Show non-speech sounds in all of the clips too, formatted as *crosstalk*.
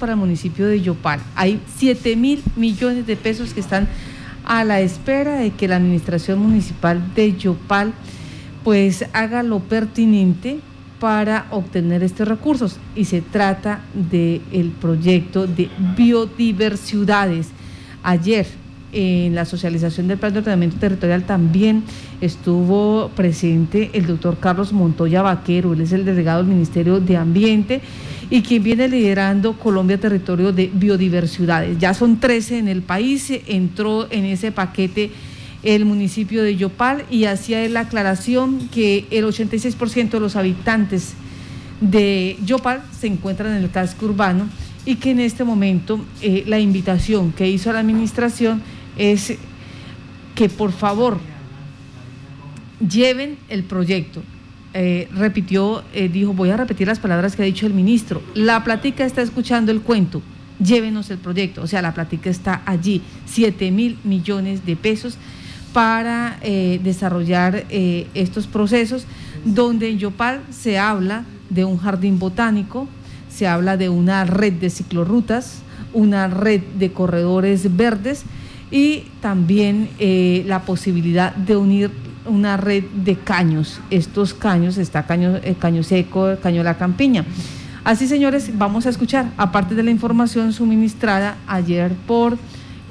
para el municipio de Yopal. Hay 7 mil millones de pesos que están a la espera de que la administración municipal de Yopal pues haga lo pertinente para obtener estos recursos y se trata del proyecto de biodiversidades. Ayer en la socialización del plan de ordenamiento territorial también estuvo presente el doctor Carlos Montoya Vaquero, él es el delegado del Ministerio de Ambiente y quien viene liderando Colombia Territorio de Biodiversidades. Ya son 13 en el país, entró en ese paquete el municipio de Yopal y hacía la aclaración que el 86% de los habitantes de Yopal se encuentran en el casco urbano y que en este momento eh, la invitación que hizo la administración es que por favor lleven el proyecto. Eh, repitió, eh, dijo, voy a repetir las palabras que ha dicho el ministro, la platica está escuchando el cuento, llévenos el proyecto, o sea, la platica está allí, 7 mil millones de pesos para eh, desarrollar estos procesos, donde en Yopal se habla de un jardín botánico, se habla de una red de ciclorrutas, una red de corredores verdes, y también la posibilidad de unir una red de caños. Estos caños, está caño, el caño seco, el caño la campiña. Así, señores, vamos a escuchar, aparte de la información suministrada ayer por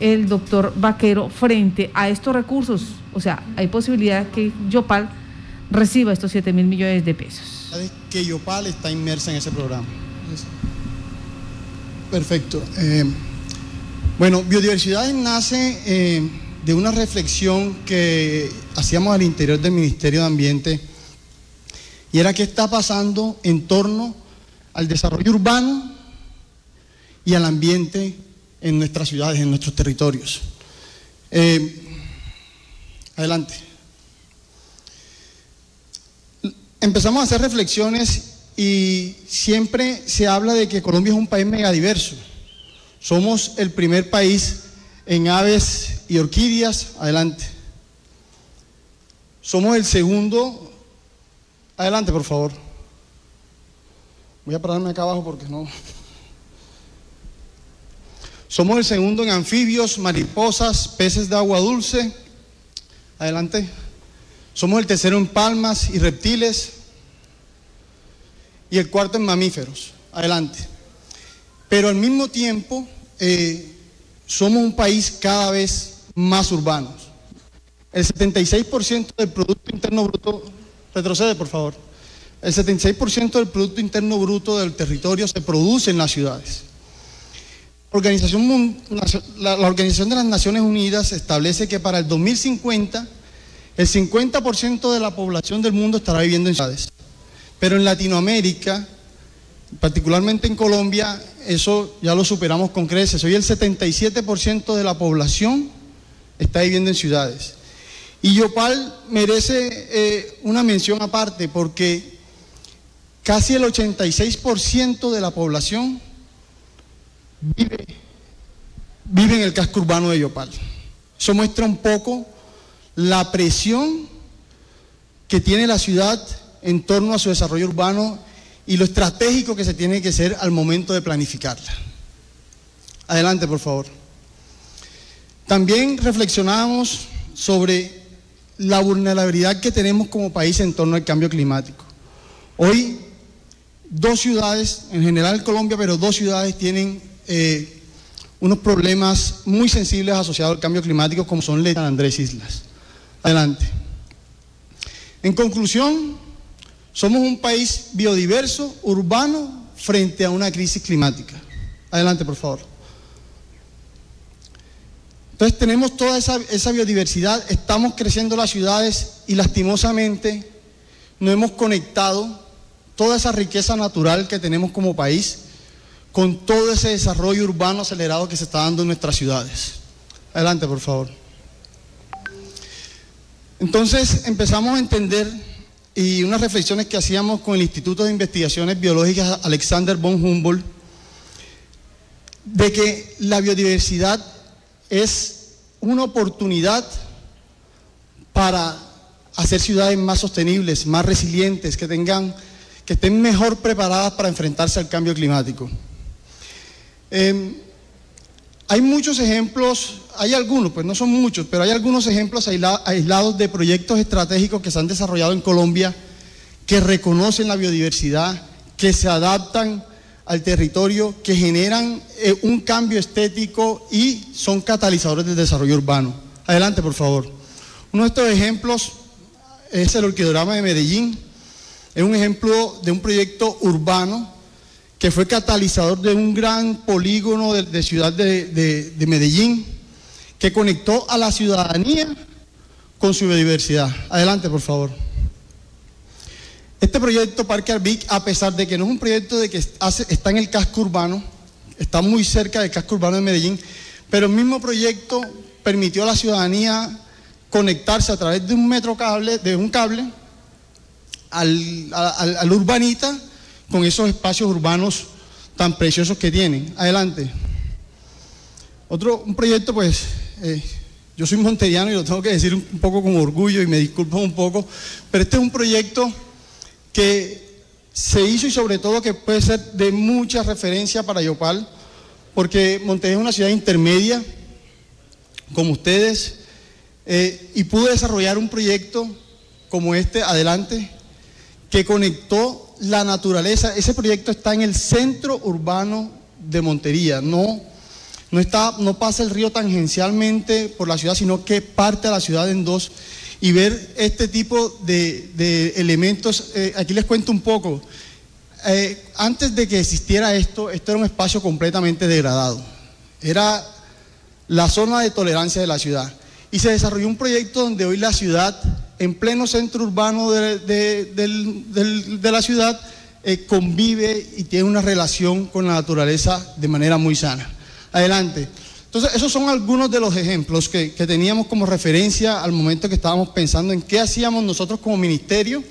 el doctor Vaquero, frente a estos recursos, o sea, hay posibilidad que Yopal reciba estos 7 mil millones de pesos. Que Yopal está inmersa en ese programa. Perfecto. Eh, bueno, biodiversidad nace eh, de una reflexión que hacíamos al interior del Ministerio de Ambiente y era qué está pasando en torno al desarrollo urbano y al ambiente en nuestras ciudades, en nuestros territorios. Eh, adelante. Empezamos a hacer reflexiones y siempre se habla de que Colombia es un país megadiverso. Somos el primer país en aves y orquídeas. Adelante. Somos el segundo. Adelante, por favor. Voy a pararme acá abajo porque no. Somos el segundo en anfibios, mariposas, peces de agua dulce. Adelante. Somos el tercero en palmas y reptiles. Y el cuarto en mamíferos. Adelante. Pero al mismo tiempo eh, somos un país cada vez más urbano. El 76% del Producto Interno Bruto, retrocede por favor, el 76% del Producto Interno Bruto del territorio se produce en las ciudades. Organización, la Organización de las Naciones Unidas establece que para el 2050 el 50% de la población del mundo estará viviendo en ciudades. Pero en Latinoamérica, particularmente en Colombia, eso ya lo superamos con creces. Hoy el 77% de la población está viviendo en ciudades. Y Yopal merece eh, una mención aparte porque casi el 86% de la población vive, en el casco urbano de Yopal. Eso muestra un poco la presión que tiene la ciudad en torno a su desarrollo urbano y lo estratégico que se tiene que ser al momento de planificarla. Adelante, por favor. También reflexionamos sobre la vulnerabilidad que tenemos como país en torno al cambio climático. Hoy, dos ciudades, en general Colombia, pero dos ciudades tienen eh, unos problemas muy sensibles asociados al cambio climático, como son San Andrés Islas. Adelante. En conclusión, somos un país biodiverso, urbano, frente a una crisis climática. Adelante, por favor. Entonces tenemos toda esa, biodiversidad, estamos creciendo las ciudades y lastimosamente no hemos conectado toda esa riqueza natural que tenemos como país con todo ese desarrollo urbano acelerado que se está dando en nuestras ciudades. Adelante, por favor. Entonces empezamos a entender y unas reflexiones que hacíamos con el Instituto de Investigaciones Biológicas Alexander von Humboldt, de que la biodiversidad es una oportunidad para hacer ciudades más sostenibles, más resilientes, que tengan, que estén mejor preparadas para enfrentarse al cambio climático. Em, hay muchos ejemplos, hay algunos, pues no son muchos, pero hay algunos ejemplos aislados de proyectos estratégicos que se han desarrollado en Colombia que reconocen la biodiversidad, que se adaptan al territorio, que generan eh, un cambio estético y son catalizadores del desarrollo urbano. Adelante, por favor. Uno de estos ejemplos es el orquidorama de Medellín. Es un ejemplo de un proyecto urbano que fue catalizador de un gran polígono de, ciudad de, Medellín, que conectó a la ciudadanía con su biodiversidad. Adelante, por favor. Este proyecto Parque Arbic, a pesar de que no es un proyecto de que está en el casco urbano, está muy cerca del casco urbano de Medellín, pero el mismo proyecto permitió a la ciudadanía conectarse a través de un metro cable, de un cable, al, urbanita con esos espacios urbanos tan preciosos que tienen. Adelante. Otro, un proyecto, pues, eh, yo soy monteriano y lo tengo que decir un, poco con orgullo y me disculpo un poco, pero este es un proyecto que se hizo y sobre todo que puede ser de mucha referencia para Yopal, porque Monterrey es una ciudad intermedia, como ustedes, eh, y pudo desarrollar un proyecto como este, adelante, que conectó la naturaleza, ese proyecto está en el centro urbano de Montería, no, no, está, no pasa el río tangencialmente por la ciudad, sino que parte a la ciudad en dos y ver este tipo de, elementos. Eh, aquí les cuento un poco. Eh, antes de que existiera esto, esto era un espacio completamente degradado. Era la zona de tolerancia de la ciudad. Y se desarrolló un proyecto donde hoy la ciudad en pleno centro urbano de, la ciudad, eh, convive y tiene una relación con la naturaleza de manera muy sana. Adelante. Entonces, esos son algunos de los ejemplos que, teníamos como referencia al momento que estábamos pensando en qué hacíamos nosotros como ministerio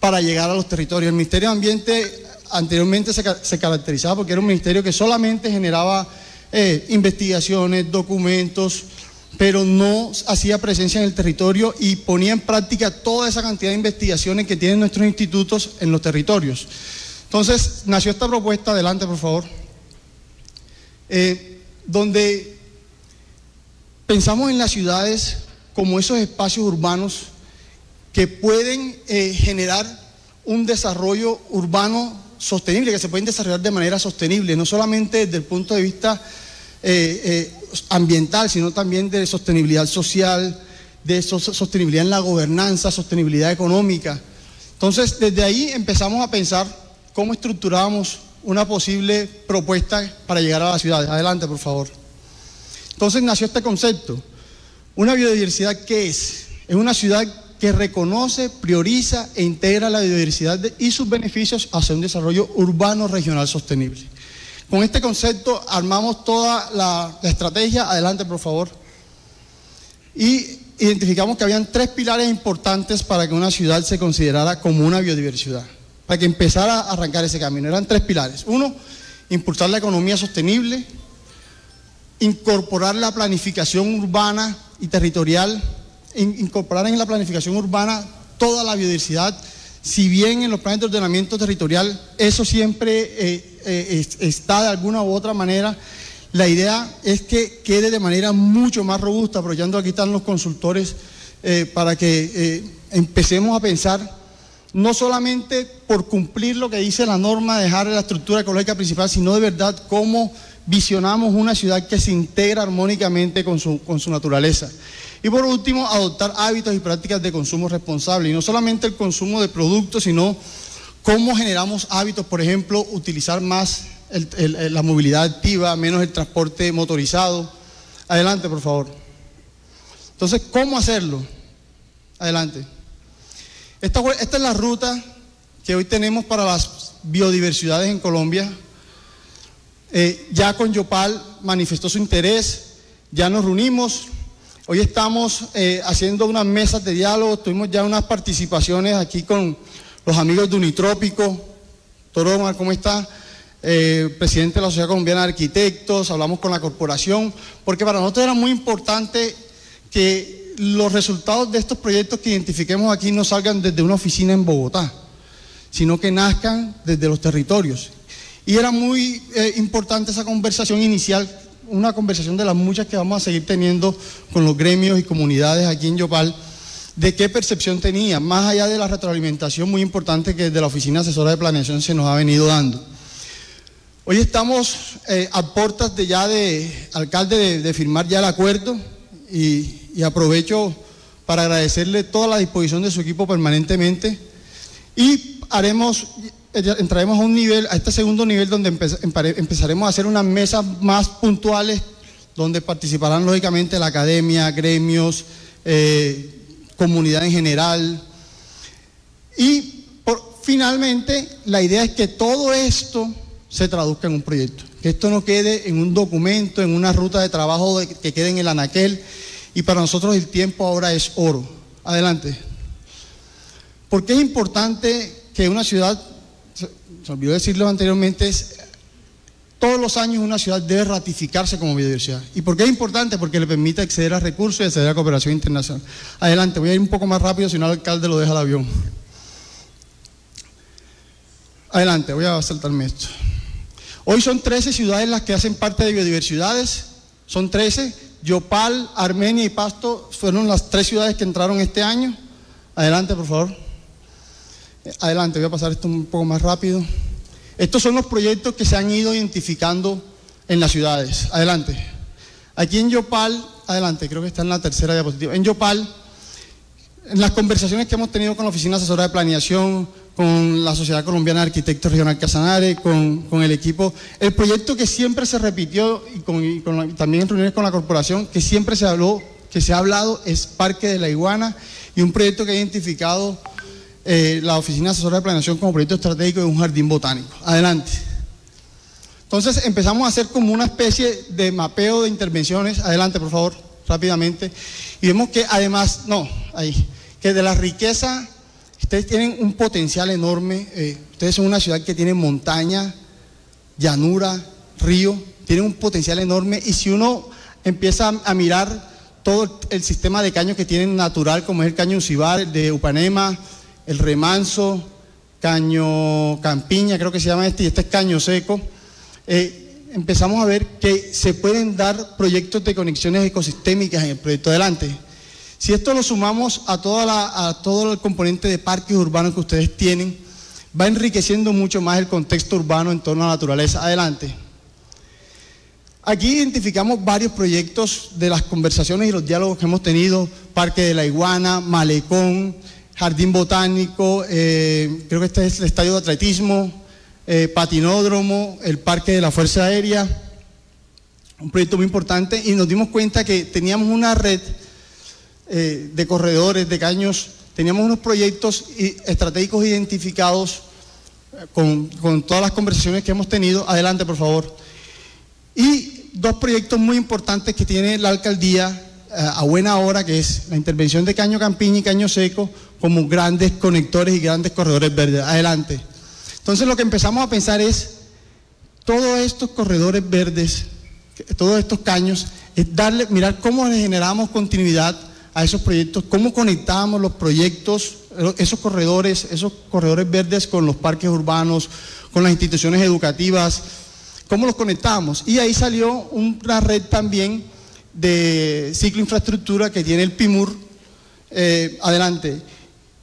para llegar a los territorios. El Ministerio de Ambiente anteriormente se, caracterizaba porque era un ministerio que solamente generaba eh, investigaciones, documentos, pero no hacía presencia en el territorio y ponía en práctica toda esa cantidad de investigaciones que tienen nuestros institutos en los territorios. Entonces, nació esta propuesta, adelante por favor, eh, donde pensamos en las ciudades como esos espacios urbanos que pueden eh, generar un desarrollo urbano sostenible, que se pueden desarrollar de manera sostenible, no solamente desde el punto de vista eh, ambiental, sino también de sostenibilidad social, de sostenibilidad en la gobernanza, sostenibilidad económica. Entonces, desde ahí empezamos a pensar cómo estructurábamos una posible propuesta para llegar a la ciudad. Adelante, por favor. Entonces nació este concepto. Una biodiversidad, ¿qué es? Es una ciudad que reconoce, prioriza e integra la biodiversidad y sus beneficios hacia un desarrollo urbano regional sostenible. Con este concepto armamos toda la, estrategia. Adelante, por favor. Y identificamos que habían tres pilares importantes para que una ciudad se considerara como una biodiversidad, para que empezara a arrancar ese camino. Eran tres pilares. Uno, impulsar la economía sostenible, incorporar la planificación urbana y territorial, incorporar en la planificación urbana toda la biodiversidad, si bien en los planes de ordenamiento territorial eso siempre eh, eh, está de alguna u otra manera. La idea es que quede de manera mucho más robusta, aprovechando aquí están los consultores, eh, para que empecemos a pensar no solamente por cumplir lo que dice la norma, dejar la estructura ecológica principal, sino de verdad cómo visionamos una ciudad que se integra armónicamente con su, con su naturaleza. Y por último, adoptar hábitos y prácticas de consumo responsable, y no solamente el consumo de productos, sino ¿Cómo generamos hábitos, por ejemplo, utilizar más la movilidad activa, menos el transporte motorizado? Adelante, por favor. Entonces, ¿cómo hacerlo? Adelante. Esta, es la ruta que hoy tenemos para las biodiversidades en Colombia. Eh, ya con Yopal manifestó su interés, ya nos reunimos, hoy estamos eh, haciendo unas mesas de diálogo, tuvimos ya unas participaciones aquí con los amigos de Unitrópico, Toroma, ¿cómo está? Eh, presidente de la Sociedad Colombiana de Arquitectos, hablamos con la corporación, porque para nosotros era muy importante que los resultados de estos proyectos que identifiquemos aquí no salgan desde una oficina en Bogotá, sino que nazcan desde los territorios. Y era muy eh, importante esa conversación inicial, una conversación de las muchas que vamos a seguir teniendo con los gremios y comunidades aquí en Yopal, de qué percepción tenía, más allá de la retroalimentación muy importante que desde la Oficina Asesora de Planeación se nos ha venido dando. Hoy estamos eh, a puertas de ya de, alcalde, de, firmar ya el acuerdo y, aprovecho para agradecerle toda la disposición de su equipo permanentemente y haremos entraremos a un nivel, a este segundo nivel donde empezaremos a hacer unas mesas más puntuales donde participarán lógicamente la academia, gremios, eh, comunidad en general. Y finalmente la idea es que todo esto se traduzca en un proyecto, que esto no quede en un documento, en una ruta de trabajo que quede en el anaquel. Y para nosotros el tiempo ahora es oro. Adelante. ¿Por qué es importante que una ciudad se olvidó decirlo anteriormente, es todos los años una ciudad debe ratificarse como biodiversidad. ¿Y por qué es importante? Porque le permite acceder a recursos y acceder a cooperación internacional. Adelante, voy a ir un poco más rápido, si no el alcalde lo deja al avión. Adelante, voy a saltarme esto. Hoy son 13 ciudades las que hacen parte de biodiversidades, son 13. Yopal, Armenia y Pasto fueron las tres ciudades que entraron este año. Adelante, por favor. Adelante, voy a pasar esto un poco más rápido. Estos son los proyectos que se han ido identificando en las ciudades. Adelante. Aquí en Yopal, adelante, creo que está en la tercera diapositiva. En Yopal, en las conversaciones que hemos tenido con la Oficina Asesora de Planeación, con la Sociedad Colombiana de Arquitectos Regional Casanare, con, el equipo, el proyecto que siempre se repitió y, también en reuniones con la corporación, que siempre se habló, que se ha hablado, es Parque de la Iguana y un proyecto que ha identificado eh, la Oficina Asesora de Planeación como proyecto estratégico de un jardín botánico. Adelante. Entonces empezamos a hacer como una especie de mapeo de intervenciones. Adelante, por favor, rápidamente. Y vemos que además, no, ahí, que de la riqueza, ustedes tienen un potencial enorme. Eh, ustedes son una ciudad que tiene montaña, llanura, río, tienen un potencial enorme. Y si uno empieza a mirar todo el sistema de caños que tienen natural, como es el caño Ucibar, de Upanema, el remanso, caño campiña, creo que se llama este, y este es caño seco, eh, empezamos a ver que se pueden dar proyectos de conexiones ecosistémicas en el proyecto adelante. Si esto lo sumamos a, toda a todo el componente de parques urbanos que ustedes tienen, va enriqueciendo mucho más el contexto urbano en torno a la naturaleza. Adelante. Aquí identificamos varios proyectos de las conversaciones y los diálogos que hemos tenido, Parque de la Iguana, Malecón, jardín botánico, eh, creo que este es el estadio de atletismo, eh, patinódromo, el parque de la Fuerza Aérea, un proyecto muy importante y nos dimos cuenta que teníamos una red eh, de corredores, de caños, teníamos unos proyectos estratégicos identificados con, con todas las conversaciones que hemos tenido. Adelante, por favor. Y dos proyectos muy importantes que tiene la alcaldía a buena hora, que es la intervención de Caño Campiña y Caño Seco, como grandes conectores y grandes corredores verdes. Adelante. Entonces lo que empezamos a pensar es, todos estos corredores verdes, todos estos caños, es darle, mirar cómo le generamos continuidad a esos proyectos, cómo conectamos los proyectos, esos corredores, esos corredores verdes con los parques urbanos, con las instituciones educativas, cómo los conectamos. Y ahí salió una red también de ciclo infraestructura que tiene el PIMUR. Eh, adelante.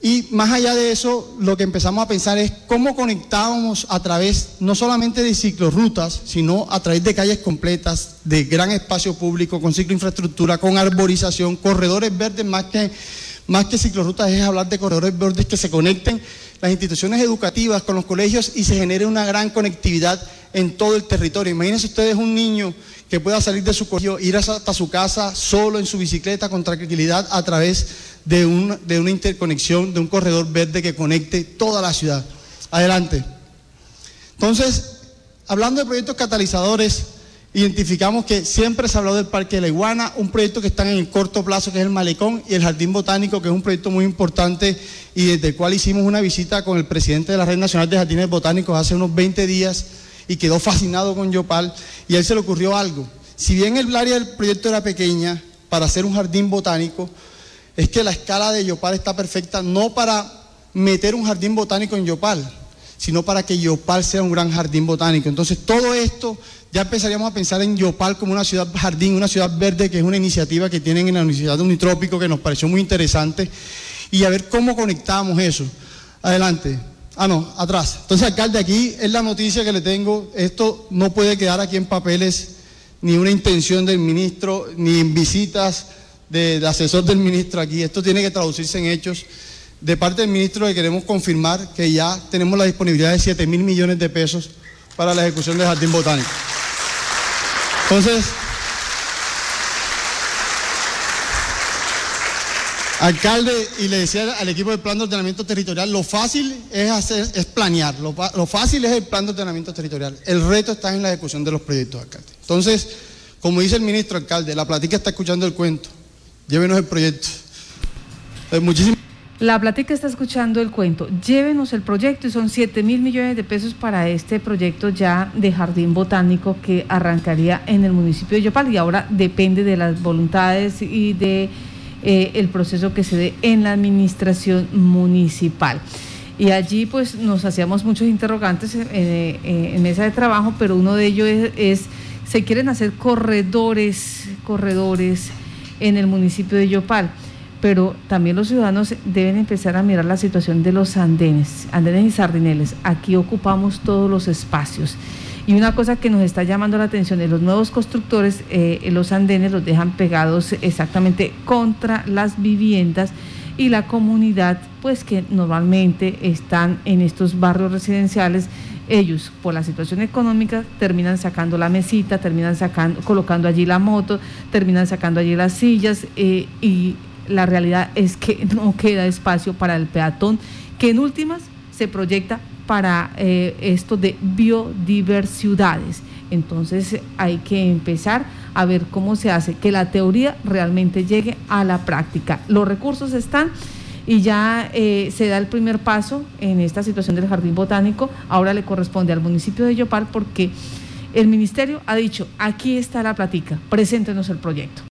Y más allá de eso, lo que empezamos a pensar es cómo conectábamos a través no solamente de ciclorrutas, sino a través de calles completas, de gran espacio público, con cicloinfraestructura, con arborización, corredores verdes, más que, más que ciclorrutas es hablar de corredores verdes que se conecten las instituciones educativas con los colegios y se genere una gran conectividad en todo el territorio. Imagínense ustedes un niño que pueda salir de su colegio, ir hasta su casa solo en su bicicleta con tranquilidad a través de, de una interconexión, de un corredor verde que conecte toda la ciudad. Adelante. Entonces, hablando de proyectos catalizadores, identificamos que siempre se ha hablado del Parque de la Iguana, un proyecto que está en el corto plazo, que es el Malecón, y el Jardín Botánico, que es un proyecto muy importante y desde el cual hicimos una visita con el presidente de la Red Nacional de Jardines Botánicos hace unos 20 días y quedó fascinado con Yopal y a él se le ocurrió algo. Si bien el área del proyecto era pequeña para hacer un jardín botánico, es que la escala de Yopal está perfecta no para meter un jardín botánico en Yopal, sino para que Yopal sea un gran jardín botánico. Entonces, todo esto ya empezaríamos a pensar en Yopal como una ciudad jardín, una ciudad verde, que es una iniciativa que tienen en la Universidad de Unitrópico que nos pareció muy interesante, y a ver cómo conectamos eso. Adelante. Ah, no, atrás. Entonces, alcalde, aquí es la noticia que le tengo. Esto no puede quedar aquí en papeles, ni una intención del ministro, ni en visitas de, asesor del ministro aquí. Esto tiene que traducirse en hechos. De parte del ministro le queremos confirmar que ya tenemos la disponibilidad de 7 mil millones de pesos para la ejecución del Jardín Botánico. Entonces, alcalde, y le decía al equipo del plan de ordenamiento territorial, lo fácil es hacer, es planear, lo, lo, fácil es el plan de ordenamiento territorial. El reto está en la ejecución de los proyectos, alcalde. Entonces, como dice el ministro alcalde, la platica está escuchando el cuento. Llévenos el proyecto. la Platica está escuchando el cuento. Llévenos el proyecto y son 7 mil millones de pesos para este proyecto ya de jardín botánico que arrancaría en el municipio de Yopal y ahora depende de las voluntades y de eh, el proceso que se dé en la administración municipal. Y allí pues nos hacíamos muchos interrogantes eh, eh, en mesa de trabajo, pero uno de ellos es, se quieren hacer corredores, corredores en el municipio de Yopal pero también los ciudadanos deben empezar a mirar la situación de los andenes, andenes y sardineles. Aquí ocupamos todos los espacios. Y una cosa que nos está llamando la atención de los nuevos constructores, eh, los andenes los dejan pegados exactamente contra las viviendas y la comunidad, pues que normalmente están en estos barrios residenciales, ellos por la situación económica terminan sacando la mesita, terminan sacando, colocando allí la moto, terminan sacando allí las sillas eh, y la realidad es que *laughs* no queda espacio para el peatón, que en últimas se proyecta para eh, esto de biodiversidades. Entonces hay que empezar a ver cómo se hace, que la teoría realmente llegue a la práctica. Los recursos están y ya eh, se da el primer paso en esta situación del jardín botánico. Ahora le corresponde al municipio de Yopal porque el ministerio ha dicho, aquí está la platica, preséntenos el proyecto.